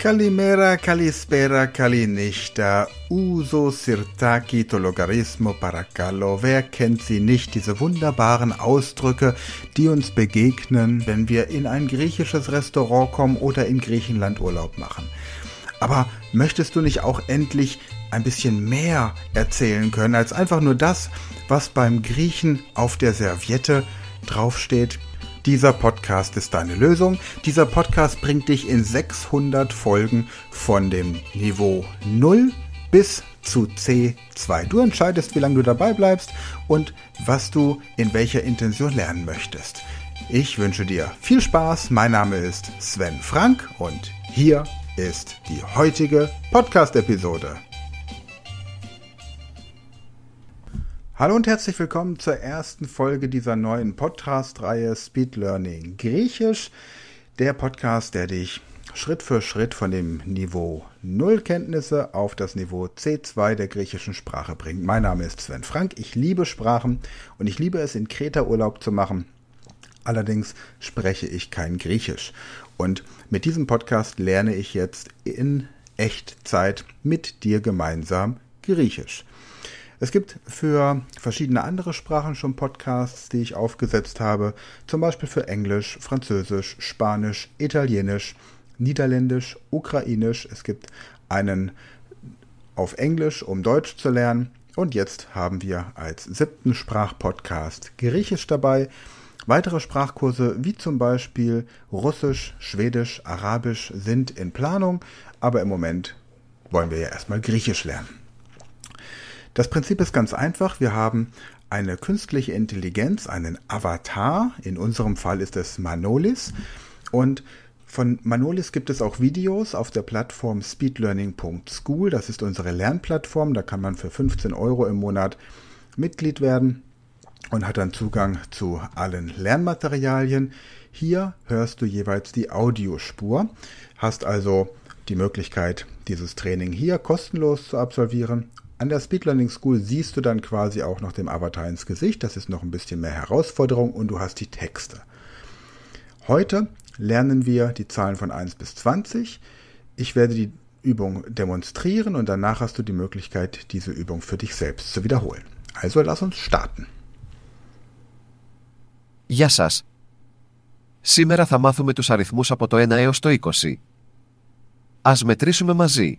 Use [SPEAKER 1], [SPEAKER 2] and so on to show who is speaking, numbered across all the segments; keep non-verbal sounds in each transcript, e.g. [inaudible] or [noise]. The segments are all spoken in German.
[SPEAKER 1] Kalimera, Kalispera, Calinista, Uso, Sirtaki, Tologarismo, Paracallo. Wer kennt sie nicht, diese wunderbaren Ausdrücke, die uns begegnen, wenn wir in ein griechisches Restaurant kommen oder in Griechenland Urlaub machen. Aber möchtest du nicht auch endlich ein bisschen mehr erzählen können als einfach nur das, was beim Griechen auf der Serviette draufsteht? Dieser Podcast ist deine Lösung. Dieser Podcast bringt dich in 600 Folgen von dem Niveau 0 bis zu C2. Du entscheidest, wie lange du dabei bleibst und was du in welcher Intention lernen möchtest. Ich wünsche dir viel Spaß. Mein Name ist Sven Frank und hier ist die heutige Podcast-Episode. Hallo und herzlich willkommen zur ersten Folge dieser neuen Podcast-Reihe Speed Learning Griechisch. Der Podcast, der dich Schritt für Schritt von dem Niveau Null Kenntnisse auf das Niveau C2 der griechischen Sprache bringt. Mein Name ist Sven Frank. Ich liebe Sprachen und ich liebe es, in Kreta Urlaub zu machen. Allerdings spreche ich kein Griechisch. Und mit diesem Podcast lerne ich jetzt in Echtzeit mit dir gemeinsam Griechisch. Es gibt für verschiedene andere Sprachen schon Podcasts, die ich aufgesetzt habe, zum Beispiel für Englisch, Französisch, Spanisch, Italienisch, Niederländisch, Ukrainisch. Es gibt einen auf Englisch, um Deutsch zu lernen. Und jetzt haben wir als siebten Sprachpodcast Griechisch dabei. Weitere Sprachkurse wie zum Beispiel Russisch, Schwedisch, Arabisch sind in Planung, aber im Moment wollen wir ja erstmal Griechisch lernen. Das Prinzip ist ganz einfach. Wir haben eine künstliche Intelligenz, einen Avatar. In unserem Fall ist es Manolis. Und von Manolis gibt es auch Videos auf der Plattform speedlearning.school. Das ist unsere Lernplattform. Da kann man für 15 Euro im Monat Mitglied werden und hat dann Zugang zu allen Lernmaterialien. Hier hörst du jeweils die Audiospur, hast also die Möglichkeit, dieses Training hier kostenlos zu absolvieren an der Speed Learning School siehst du dann quasi auch noch dem Avatar ins Gesicht. Das ist noch ein bisschen mehr Herausforderung und du hast die Texte. Heute lernen wir die Zahlen von 1 bis 20. Ich werde die Übung demonstrieren und danach hast du die Möglichkeit, diese Übung für dich selbst zu wiederholen. Also lass uns starten.
[SPEAKER 2] Γεια σας. Σήμερα θα μάθουμε τους αριθμούς από το 1 έως το 20. Ας μετρήσουμε μαζί.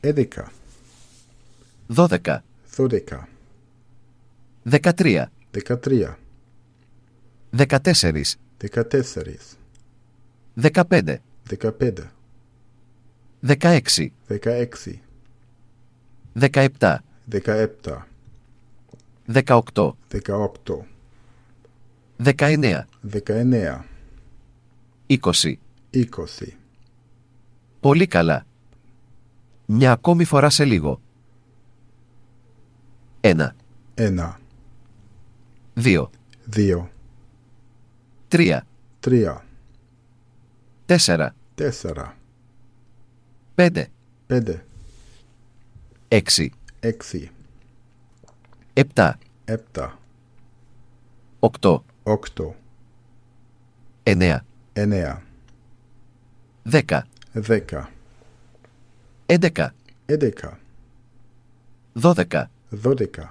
[SPEAKER 1] Έδεκα.
[SPEAKER 2] Δώδεκα.
[SPEAKER 1] Δώδεκα. Δεκατρία. Δεκατρία.
[SPEAKER 2] Δεκατέσσερις.
[SPEAKER 1] Δεκατέσσερις. Δεκαπέντε.
[SPEAKER 2] Δεκαπέντε. Δεκαέξι.
[SPEAKER 1] Δεκαέξι.
[SPEAKER 2] Δεκαεπτά.
[SPEAKER 1] Δεκαεπτά.
[SPEAKER 2] Δεκαοκτώ.
[SPEAKER 1] Δεκαοκτώ. Δεκαεννέα. Δεκαεννέα.
[SPEAKER 2] Είκοσι.
[SPEAKER 1] Είκοσι.
[SPEAKER 2] Πολύ καλά. Μια ακόμη φορά σε λίγο. 1.
[SPEAKER 1] 1.
[SPEAKER 2] 2.
[SPEAKER 1] Δύο.
[SPEAKER 2] 3.
[SPEAKER 1] 3.
[SPEAKER 2] Τέσσερα,
[SPEAKER 1] Τέσσερα.
[SPEAKER 2] Πέντε,
[SPEAKER 1] Πέντε.
[SPEAKER 2] Έξι,
[SPEAKER 1] Έξι.
[SPEAKER 2] Έπτα, Έπτα. 8.
[SPEAKER 1] 8.
[SPEAKER 2] 9.
[SPEAKER 1] 9.
[SPEAKER 2] 10.
[SPEAKER 1] 10.
[SPEAKER 2] 11, 11, 12,
[SPEAKER 1] 12,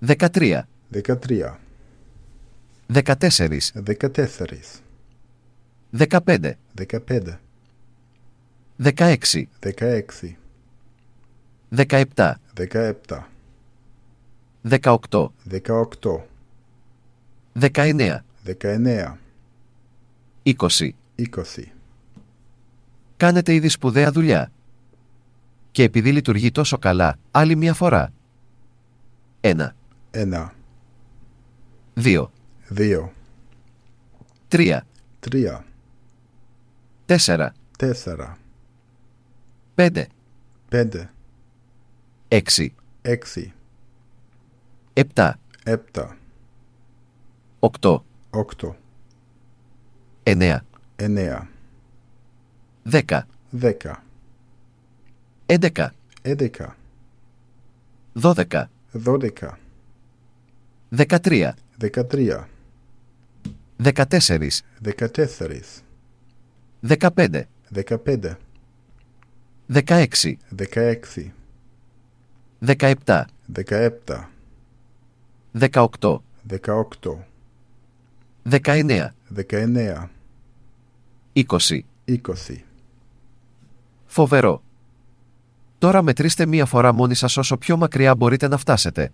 [SPEAKER 2] 13,
[SPEAKER 1] 13, 14,
[SPEAKER 2] 14, 15, 15, 16,
[SPEAKER 1] 16,
[SPEAKER 2] 17,
[SPEAKER 1] 17,
[SPEAKER 2] 18,
[SPEAKER 1] 18,
[SPEAKER 2] 19, 19, 20,
[SPEAKER 1] 20
[SPEAKER 2] κάνετε ήδη σπουδαία δουλειά. Και επειδή λειτουργεί τόσο καλά, άλλη μία φορά. Ένα.
[SPEAKER 1] Ένα.
[SPEAKER 2] Δύο.
[SPEAKER 1] Δύο.
[SPEAKER 2] Τρία.
[SPEAKER 1] Τρία.
[SPEAKER 2] Τέσσερα.
[SPEAKER 1] Τέσσερα.
[SPEAKER 2] Πέντε.
[SPEAKER 1] Πέντε.
[SPEAKER 2] Έξι.
[SPEAKER 1] Έξι.
[SPEAKER 2] Επτά. Επτά. Οκτώ.
[SPEAKER 1] Οκτώ.
[SPEAKER 2] Εννέα. 10.
[SPEAKER 1] 10.
[SPEAKER 2] 11.
[SPEAKER 1] 11. 12. 12. 13. 13. 14. 14. 15.
[SPEAKER 2] 15. 16. 16.
[SPEAKER 1] 17.
[SPEAKER 2] 17. 18. 18. 19.
[SPEAKER 1] 19.
[SPEAKER 2] 20.
[SPEAKER 1] 20.
[SPEAKER 2] Φοβερό. Τώρα μετρήστε μία φορά μόνοι σας όσο πιο μακριά μπορείτε να φτάσετε.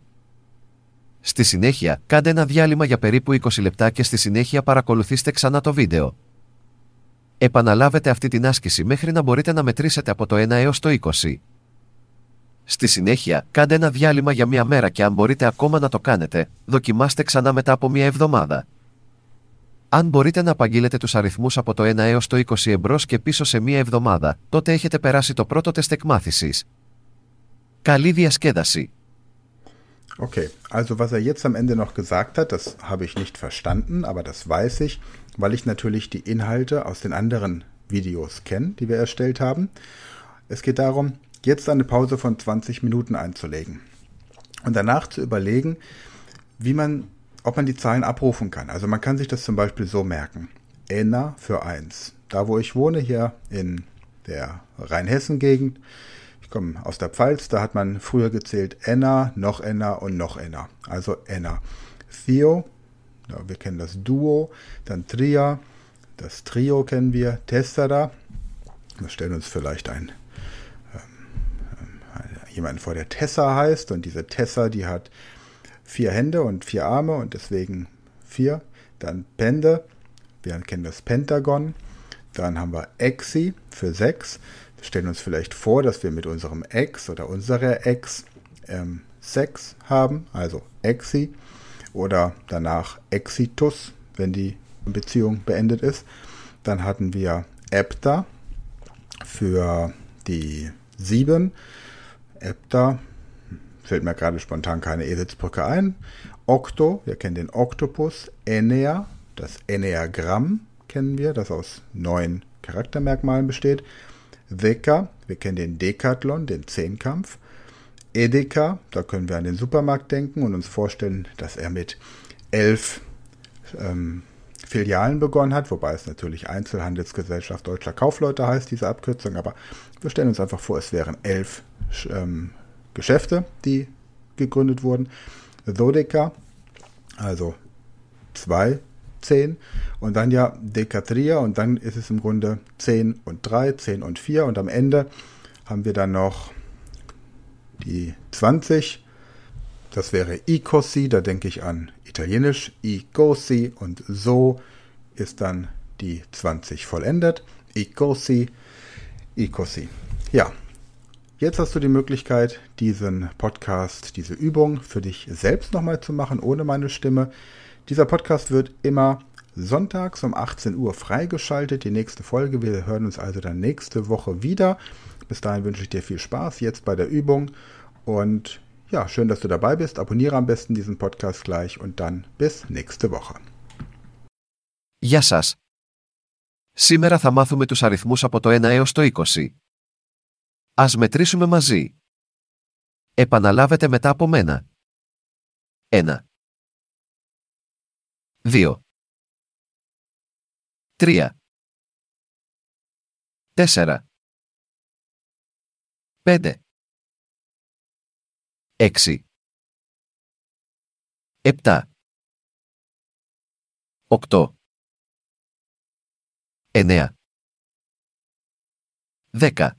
[SPEAKER 2] Στη συνέχεια, κάντε ένα διάλειμμα για περίπου 20 λεπτά και στη συνέχεια παρακολουθήστε ξανά το βίντεο. Επαναλάβετε αυτή την άσκηση μέχρι να μπορείτε να μετρήσετε από το 1 έως το 20. Στη συνέχεια, κάντε ένα διάλειμμα για μία μέρα και αν μπορείτε ακόμα να το κάνετε, δοκιμάστε ξανά μετά από μία εβδομάδα. Αν μπορείτε να απαγγείλετε του αριθμού από το 1 έω το 20 εμπρό και πίσω σε μία εβδομάδα, τότε έχετε περάσει το πρώτο τεστ εκμάθησης. Καλή διασκέδαση.
[SPEAKER 1] Okay, also was er jetzt am Ende noch gesagt hat, das habe ich nicht verstanden, aber das weiß ich, weil ich natürlich die Inhalte aus den anderen Videos kenne, die wir erstellt haben. Es geht darum, jetzt eine Pause von 20 Minuten einzulegen und danach zu überlegen, wie man ob man die Zahlen abrufen kann. Also man kann sich das zum Beispiel so merken. Enna für 1. Da wo ich wohne, hier in der Rheinhessen-Gegend, ich komme aus der Pfalz, da hat man früher gezählt Enna, noch Enna und noch Enna. Also Enna. Theo, wir kennen das Duo, dann Tria, das Trio kennen wir, Tessera. Wir stellen uns vielleicht ein ähm, ähm, jemanden vor, der Tessa heißt. Und diese Tessa, die hat vier Hände und vier Arme und deswegen vier. Dann Pende, wir kennen das Pentagon. Dann haben wir Exi für sechs. Wir stellen uns vielleicht vor, dass wir mit unserem Ex oder unserer Ex ähm, Sex haben, also Exi. Oder danach Exitus, wenn die Beziehung beendet ist. Dann hatten wir Epta für die sieben. Epta fällt mir gerade spontan keine Eselsbrücke ein. Okto, wir kennen den Oktopus. Enea, das Enneagramm kennen wir, das aus neun Charaktermerkmalen besteht. Weka, wir kennen den Dekathlon, den Zehnkampf. Edeka, da können wir an den Supermarkt denken und uns vorstellen, dass er mit elf ähm, Filialen begonnen hat, wobei es natürlich Einzelhandelsgesellschaft Deutscher Kaufleute heißt, diese Abkürzung, aber wir stellen uns einfach vor, es wären elf ähm, Geschäfte, die gegründet wurden. Dodeca, also 2, 10 und dann ja Decatria und dann ist es im Grunde 10 und 3, 10 und 4 und am Ende haben wir dann noch die 20. Das wäre Icosi, da denke ich an Italienisch, Icosi und so ist dann die 20 vollendet. Icosi, Icosi. Ja, Jetzt hast du die Möglichkeit, diesen Podcast, diese Übung für dich selbst nochmal zu machen, ohne meine Stimme. Dieser Podcast wird immer sonntags um 18 Uhr freigeschaltet. Die nächste Folge. Wir hören uns also dann nächste Woche wieder. Bis dahin wünsche ich dir viel Spaß jetzt bei der Übung. Und ja, schön, dass du dabei bist. Abonniere am besten diesen Podcast gleich und dann bis nächste Woche. Γεια σας. Σήμερα
[SPEAKER 2] θα μάθουμε τους αριθμούς από το 1 έως το 20. Ας μετρήσουμε μαζί. Επαναλάβετε μετά από μένα. 1 2 3 4 5 6 7 8 9 10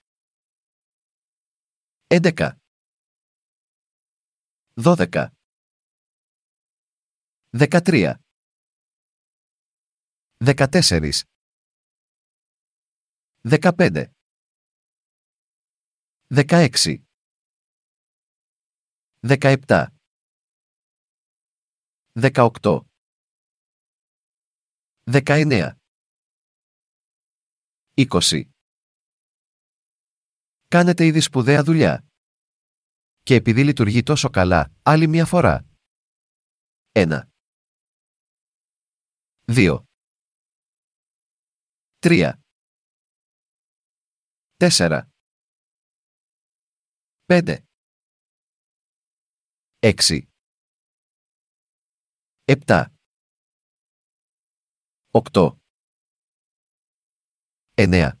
[SPEAKER 2] 11 12 13 14 15 16 17 18 19 20 Κάνετε ήδη σπουδαία δουλειά. Και επειδή λειτουργεί τόσο καλά, άλλη μία φορά. 1. 2. 3. 4. 5. 6. 7. 8. 9.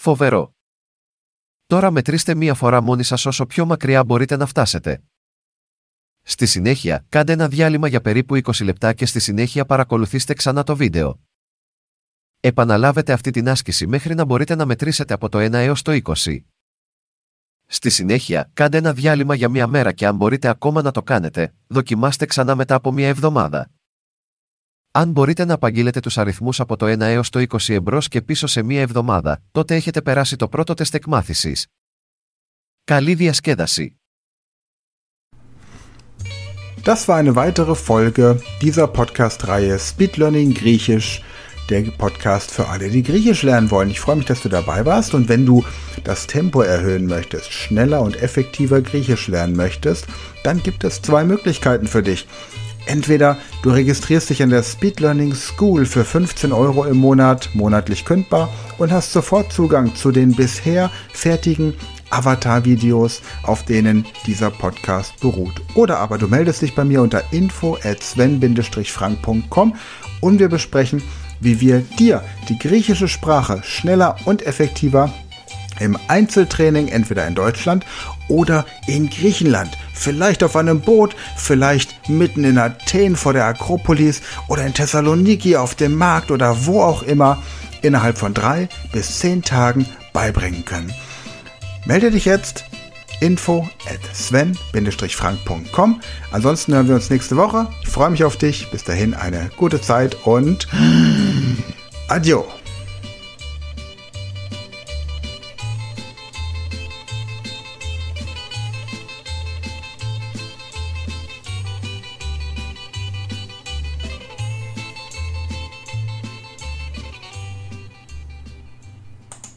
[SPEAKER 2] Φοβερό. Τώρα μετρήστε μία φορά μόνοι σας όσο πιο μακριά μπορείτε να φτάσετε. Στη συνέχεια, κάντε ένα διάλειμμα για περίπου 20 λεπτά και στη συνέχεια παρακολουθήστε ξανά το βίντεο. Επαναλάβετε αυτή την άσκηση μέχρι να μπορείτε να μετρήσετε από το 1 έως το 20. Στη συνέχεια, κάντε ένα διάλειμμα για μία μέρα και αν μπορείτε ακόμα να το κάνετε, δοκιμάστε ξανά μετά από μία εβδομάδα. Αν μπορείτε να απαγγείλετε του αριθμού από το 1 έω το 20 εμπρό και πίσω σε μία εβδομάδα, τότε έχετε περάσει το πρώτο τεστ εκμάθηση. Καλή διασκέδαση.
[SPEAKER 1] Das war eine weitere Folge dieser Podcast-Reihe Speed Learning Griechisch, der Podcast für alle, die Griechisch lernen wollen. Ich freue mich, dass du dabei warst und wenn du das Tempo erhöhen möchtest, schneller und effektiver Griechisch lernen möchtest, dann gibt es zwei Möglichkeiten für dich. Entweder du registrierst dich in der Speed Learning School für 15 Euro im Monat, monatlich kündbar, und hast sofort Zugang zu den bisher fertigen Avatar-Videos, auf denen dieser Podcast beruht. Oder aber du meldest dich bei mir unter info at sven-frank.com und wir besprechen, wie wir dir die griechische Sprache schneller und effektiver im Einzeltraining, entweder in Deutschland oder in Griechenland, vielleicht auf einem Boot, vielleicht mitten in Athen vor der Akropolis oder in Thessaloniki auf dem Markt oder wo auch immer innerhalb von drei bis zehn Tagen beibringen können. Melde dich jetzt info at sven-frank.com. Ansonsten hören wir uns nächste Woche. Ich freue mich auf dich. Bis dahin eine gute Zeit und [gasps] adieu.